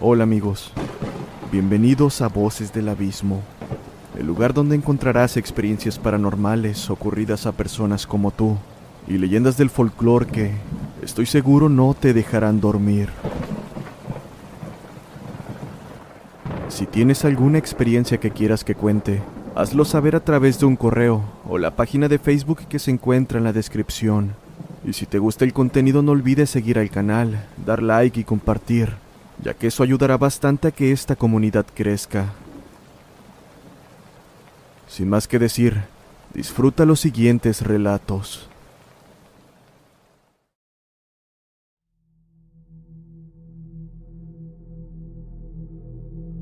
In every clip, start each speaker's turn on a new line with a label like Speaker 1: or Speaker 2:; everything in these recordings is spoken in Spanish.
Speaker 1: Hola amigos, bienvenidos a Voces del Abismo, el lugar donde encontrarás experiencias paranormales ocurridas a personas como tú y leyendas del folclore que, estoy seguro, no te dejarán dormir. Si tienes alguna experiencia que quieras que cuente, hazlo saber a través de un correo o la página de Facebook que se encuentra en la descripción. Y si te gusta el contenido no olvides seguir al canal, dar like y compartir, ya que eso ayudará bastante a que esta comunidad crezca. Sin más que decir, disfruta los siguientes relatos.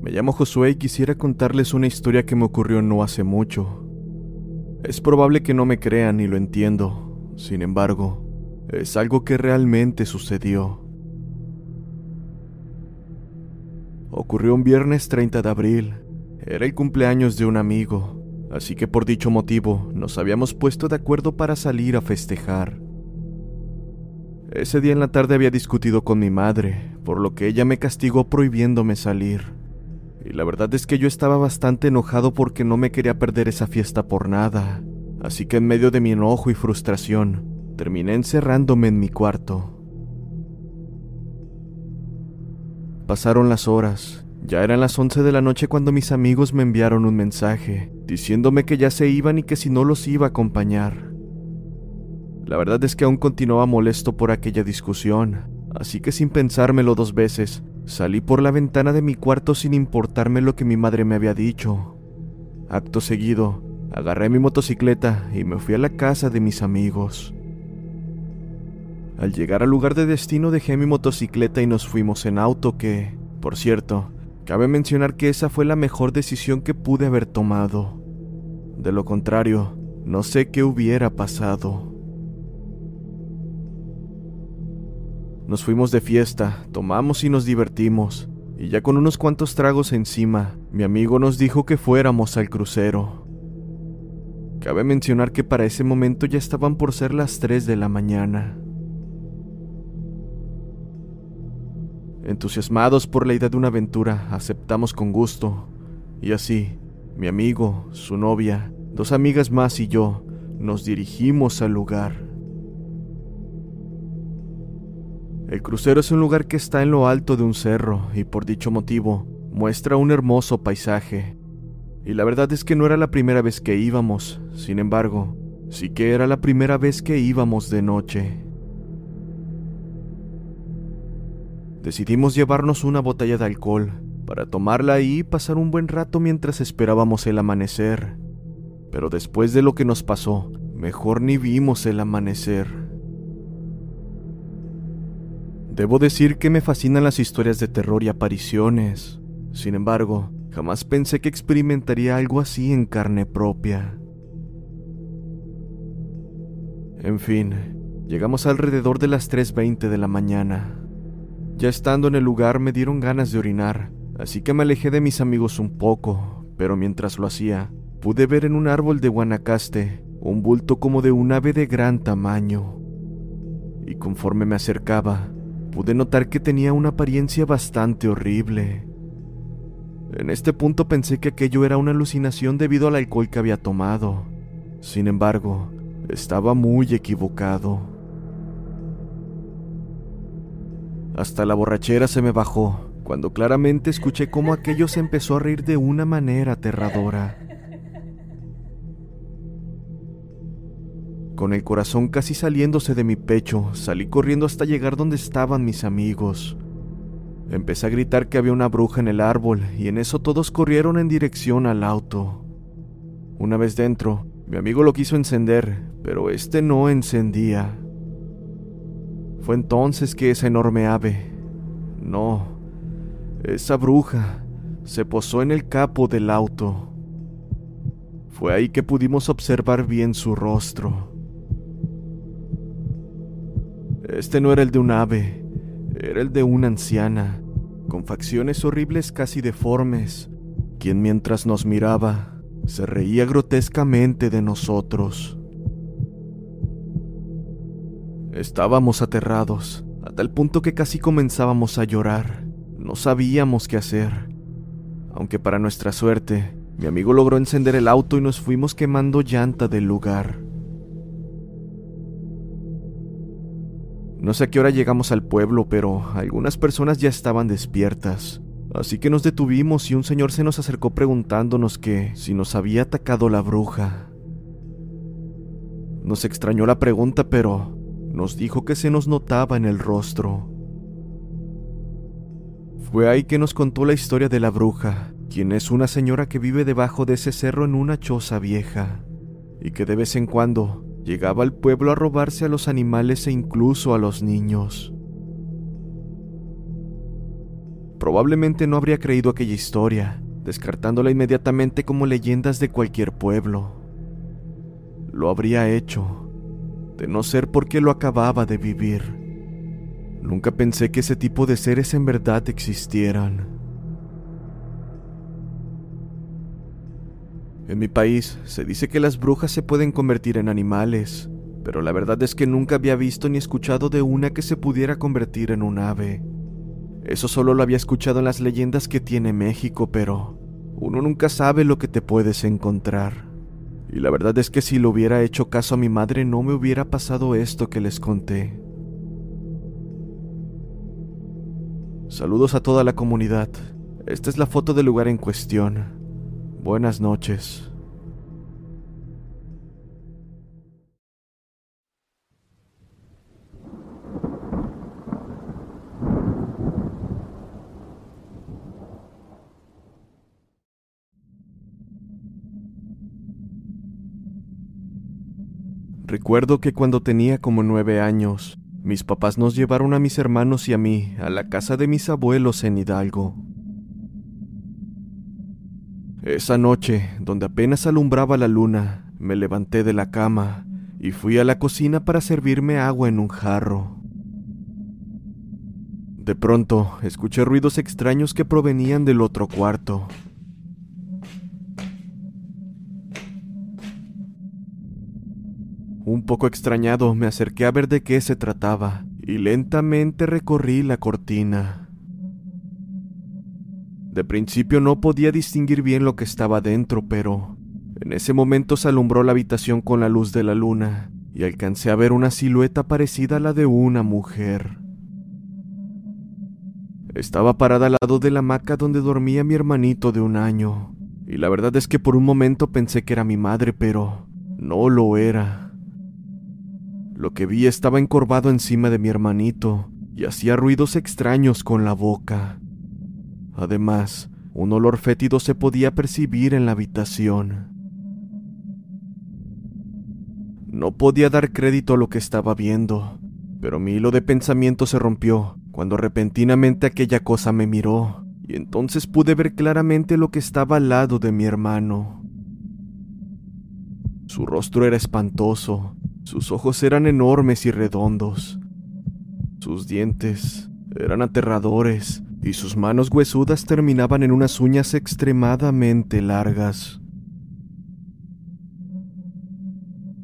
Speaker 1: Me llamo Josué y quisiera contarles una historia que me ocurrió no hace mucho. Es probable que no me crean y lo entiendo, sin embargo, es algo que realmente sucedió. Ocurrió un viernes 30 de abril. Era el cumpleaños de un amigo, así que por dicho motivo nos habíamos puesto de acuerdo para salir a festejar. Ese día en la tarde había discutido con mi madre, por lo que ella me castigó prohibiéndome salir. Y la verdad es que yo estaba bastante enojado porque no me quería perder esa fiesta por nada. Así que en medio de mi enojo y frustración, terminé encerrándome en mi cuarto. Pasaron las horas. Ya eran las 11 de la noche cuando mis amigos me enviaron un mensaje, diciéndome que ya se iban y que si no los iba a acompañar. La verdad es que aún continuaba molesto por aquella discusión, así que sin pensármelo dos veces, salí por la ventana de mi cuarto sin importarme lo que mi madre me había dicho. Acto seguido, agarré mi motocicleta y me fui a la casa de mis amigos. Al llegar al lugar de destino dejé mi motocicleta y nos fuimos en auto que, por cierto, cabe mencionar que esa fue la mejor decisión que pude haber tomado. De lo contrario, no sé qué hubiera pasado. Nos fuimos de fiesta, tomamos y nos divertimos, y ya con unos cuantos tragos encima, mi amigo nos dijo que fuéramos al crucero. Cabe mencionar que para ese momento ya estaban por ser las 3 de la mañana. Entusiasmados por la idea de una aventura, aceptamos con gusto, y así, mi amigo, su novia, dos amigas más y yo nos dirigimos al lugar. El crucero es un lugar que está en lo alto de un cerro y por dicho motivo muestra un hermoso paisaje. Y la verdad es que no era la primera vez que íbamos, sin embargo, sí que era la primera vez que íbamos de noche. Decidimos llevarnos una botella de alcohol para tomarla y pasar un buen rato mientras esperábamos el amanecer. Pero después de lo que nos pasó, mejor ni vimos el amanecer. Debo decir que me fascinan las historias de terror y apariciones. Sin embargo, jamás pensé que experimentaría algo así en carne propia. En fin, llegamos alrededor de las 3.20 de la mañana. Ya estando en el lugar me dieron ganas de orinar, así que me alejé de mis amigos un poco, pero mientras lo hacía, pude ver en un árbol de Guanacaste un bulto como de un ave de gran tamaño. Y conforme me acercaba, pude notar que tenía una apariencia bastante horrible. En este punto pensé que aquello era una alucinación debido al alcohol que había tomado. Sin embargo, estaba muy equivocado. Hasta la borrachera se me bajó cuando claramente escuché cómo aquello se empezó a reír de una manera aterradora. Con el corazón casi saliéndose de mi pecho, salí corriendo hasta llegar donde estaban mis amigos. Empecé a gritar que había una bruja en el árbol y en eso todos corrieron en dirección al auto. Una vez dentro, mi amigo lo quiso encender, pero este no encendía. Fue entonces que esa enorme ave, no, esa bruja se posó en el capo del auto. Fue ahí que pudimos observar bien su rostro. Este no era el de un ave, era el de una anciana, con facciones horribles casi deformes, quien mientras nos miraba se reía grotescamente de nosotros. Estábamos aterrados, a tal punto que casi comenzábamos a llorar. No sabíamos qué hacer. Aunque para nuestra suerte, mi amigo logró encender el auto y nos fuimos quemando llanta del lugar. No sé a qué hora llegamos al pueblo, pero algunas personas ya estaban despiertas. Así que nos detuvimos y un señor se nos acercó preguntándonos que si nos había atacado la bruja. Nos extrañó la pregunta, pero nos dijo que se nos notaba en el rostro. Fue ahí que nos contó la historia de la bruja, quien es una señora que vive debajo de ese cerro en una choza vieja, y que de vez en cuando llegaba al pueblo a robarse a los animales e incluso a los niños. Probablemente no habría creído aquella historia, descartándola inmediatamente como leyendas de cualquier pueblo. Lo habría hecho, de no ser porque lo acababa de vivir. Nunca pensé que ese tipo de seres en verdad existieran. En mi país se dice que las brujas se pueden convertir en animales, pero la verdad es que nunca había visto ni escuchado de una que se pudiera convertir en un ave. Eso solo lo había escuchado en las leyendas que tiene México, pero uno nunca sabe lo que te puedes encontrar. Y la verdad es que si lo hubiera hecho caso a mi madre no me hubiera pasado esto que les conté. Saludos a toda la comunidad. Esta es la foto del lugar en cuestión. Buenas noches. Recuerdo que cuando tenía como nueve años, mis papás nos llevaron a mis hermanos y a mí a la casa de mis abuelos en Hidalgo. Esa noche, donde apenas alumbraba la luna, me levanté de la cama y fui a la cocina para servirme agua en un jarro. De pronto, escuché ruidos extraños que provenían del otro cuarto. Un poco extrañado me acerqué a ver de qué se trataba y lentamente recorrí la cortina. De principio no podía distinguir bien lo que estaba dentro, pero en ese momento se alumbró la habitación con la luz de la luna y alcancé a ver una silueta parecida a la de una mujer. Estaba parada al lado de la hamaca donde dormía mi hermanito de un año, y la verdad es que por un momento pensé que era mi madre, pero no lo era. Lo que vi estaba encorvado encima de mi hermanito y hacía ruidos extraños con la boca. Además, un olor fétido se podía percibir en la habitación. No podía dar crédito a lo que estaba viendo, pero mi hilo de pensamiento se rompió cuando repentinamente aquella cosa me miró, y entonces pude ver claramente lo que estaba al lado de mi hermano. Su rostro era espantoso, Sus ojos eran enormes y redondos. Sus dientes eran aterradores y sus manos huesudas terminaban en unas uñas extremadamente largas.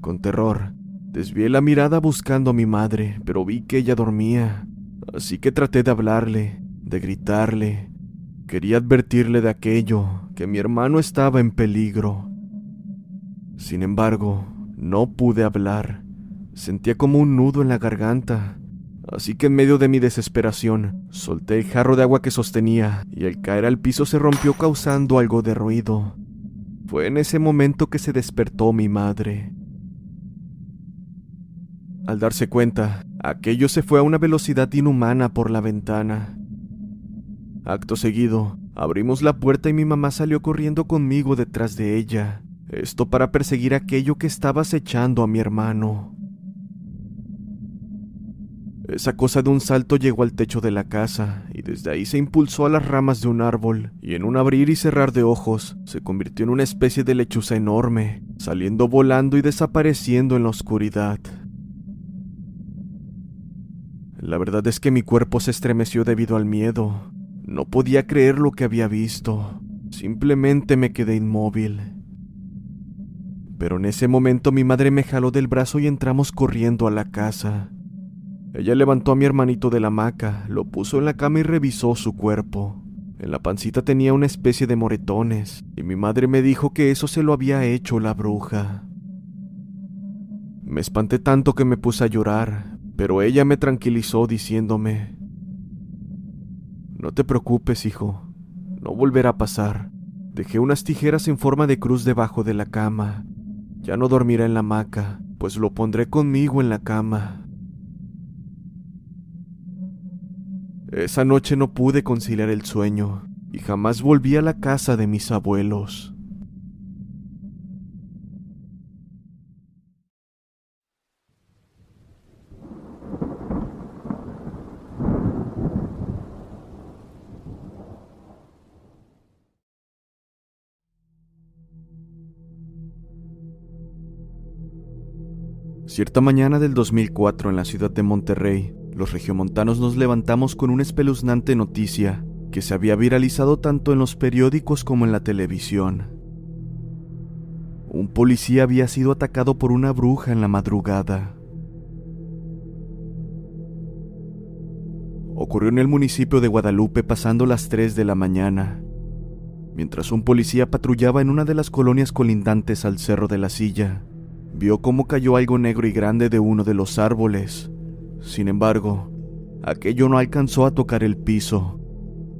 Speaker 1: Con terror, desvié la mirada buscando a mi madre, pero vi que ella dormía, así que traté de hablarle, de gritarle. Quería advertirle de aquello, que mi hermano estaba en peligro. Sin embargo, no pude hablar. Sentía como un nudo en la garganta. Así que en medio de mi desesperación, solté el jarro de agua que sostenía y al caer al piso se rompió causando algo de ruido. Fue en ese momento que se despertó mi madre. Al darse cuenta, aquello se fue a una velocidad inhumana por la ventana. Acto seguido, abrimos la puerta y mi mamá salió corriendo conmigo detrás de ella. Esto para perseguir aquello que estaba acechando a mi hermano. Esa cosa de un salto llegó al techo de la casa y desde ahí se impulsó a las ramas de un árbol y en un abrir y cerrar de ojos se convirtió en una especie de lechuza enorme, saliendo volando y desapareciendo en la oscuridad. La verdad es que mi cuerpo se estremeció debido al miedo. No podía creer lo que había visto. Simplemente me quedé inmóvil. Pero en ese momento mi madre me jaló del brazo y entramos corriendo a la casa. Ella levantó a mi hermanito de la hamaca, lo puso en la cama y revisó su cuerpo. En la pancita tenía una especie de moretones, y mi madre me dijo que eso se lo había hecho la bruja. Me espanté tanto que me puse a llorar, pero ella me tranquilizó diciéndome, No te preocupes, hijo, no volverá a pasar. Dejé unas tijeras en forma de cruz debajo de la cama. Ya no dormirá en la hamaca, pues lo pondré conmigo en la cama. Esa noche no pude conciliar el sueño y jamás volví a la casa de mis abuelos. Cierta mañana del 2004 en la ciudad de Monterrey, los regiomontanos nos levantamos con una espeluznante noticia que se había viralizado tanto en los periódicos como en la televisión. Un policía había sido atacado por una bruja en la madrugada. Ocurrió en el municipio de Guadalupe pasando las 3 de la mañana, mientras un policía patrullaba en una de las colonias colindantes al Cerro de la Silla vio cómo cayó algo negro y grande de uno de los árboles. Sin embargo, aquello no alcanzó a tocar el piso.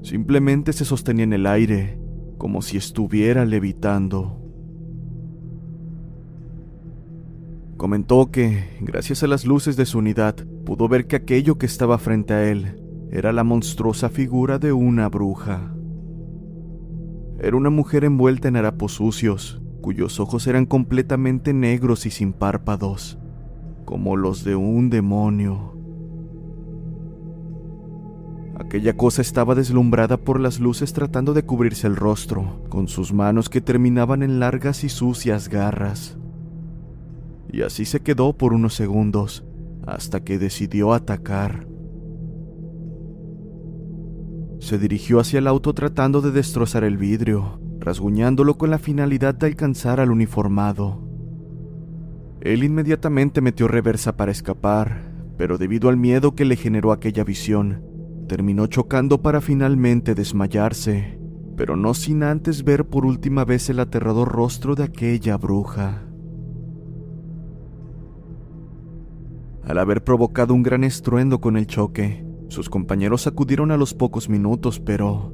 Speaker 1: Simplemente se sostenía en el aire, como si estuviera levitando. Comentó que, gracias a las luces de su unidad, pudo ver que aquello que estaba frente a él era la monstruosa figura de una bruja. Era una mujer envuelta en harapos sucios, cuyos ojos eran completamente negros y sin párpados, como los de un demonio. Aquella cosa estaba deslumbrada por las luces tratando de cubrirse el rostro, con sus manos que terminaban en largas y sucias garras. Y así se quedó por unos segundos, hasta que decidió atacar. Se dirigió hacia el auto tratando de destrozar el vidrio, rasguñándolo con la finalidad de alcanzar al uniformado. Él inmediatamente metió reversa para escapar, pero debido al miedo que le generó aquella visión, terminó chocando para finalmente desmayarse, pero no sin antes ver por última vez el aterrador rostro de aquella bruja. Al haber provocado un gran estruendo con el choque, sus compañeros acudieron a los pocos minutos, pero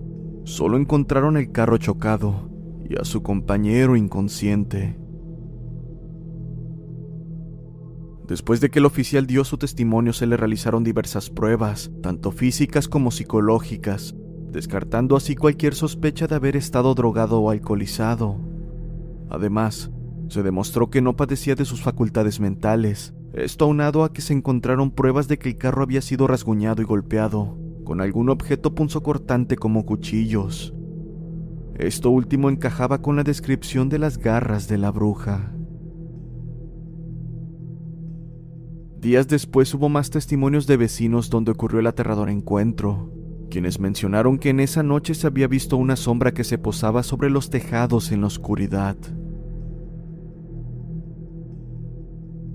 Speaker 1: Solo encontraron el carro chocado y a su compañero inconsciente. Después de que el oficial dio su testimonio se le realizaron diversas pruebas, tanto físicas como psicológicas, descartando así cualquier sospecha de haber estado drogado o alcoholizado. Además, se demostró que no padecía de sus facultades mentales, esto aunado a que se encontraron pruebas de que el carro había sido rasguñado y golpeado, con algún objeto punzocortante como cuchillos. Esto último encajaba con la descripción de las garras de la bruja. Días después hubo más testimonios de vecinos donde ocurrió el aterrador encuentro, quienes mencionaron que en esa noche se había visto una sombra que se posaba sobre los tejados en la oscuridad.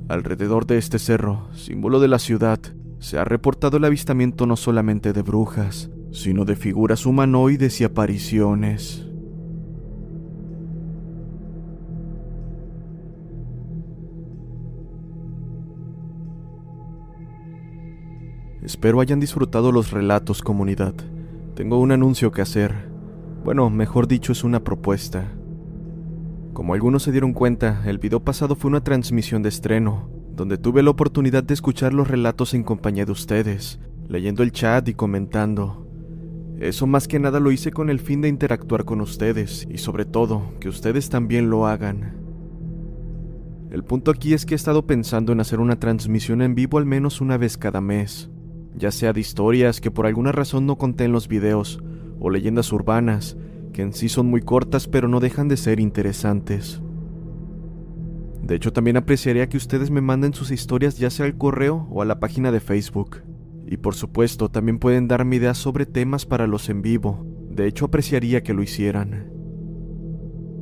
Speaker 1: Alrededor de este cerro, símbolo de la ciudad, se ha reportado el avistamiento no solamente de brujas, sino de figuras humanoides y apariciones. Espero hayan disfrutado los relatos, comunidad. Tengo un anuncio que hacer. Bueno, mejor dicho, es una propuesta. Como algunos se dieron cuenta, el video pasado fue una transmisión de estreno, donde tuve la oportunidad de escuchar los relatos en compañía de ustedes, leyendo el chat y comentando. Eso más que nada lo hice con el fin de interactuar con ustedes y sobre todo que ustedes también lo hagan. El punto aquí es que he estado pensando en hacer una transmisión en vivo al menos una vez cada mes, ya sea de historias que por alguna razón no conté en los videos, o leyendas urbanas, que en sí son muy cortas pero no dejan de ser interesantes. De hecho, también apreciaría que ustedes me manden sus historias ya sea al correo o a la página de Facebook. Y por supuesto, también pueden darme ideas sobre temas para los en vivo. De hecho, apreciaría que lo hicieran.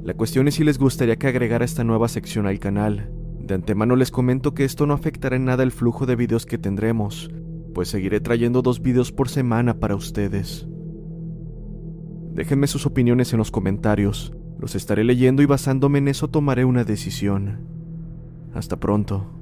Speaker 1: La cuestión es si les gustaría que agregara esta nueva sección al canal. De antemano les comento que esto no afectará en nada el flujo de videos que tendremos, pues seguiré trayendo dos videos por semana para ustedes. Déjenme sus opiniones en los comentarios, los estaré leyendo y basándome en eso tomaré una decisión. Hasta pronto.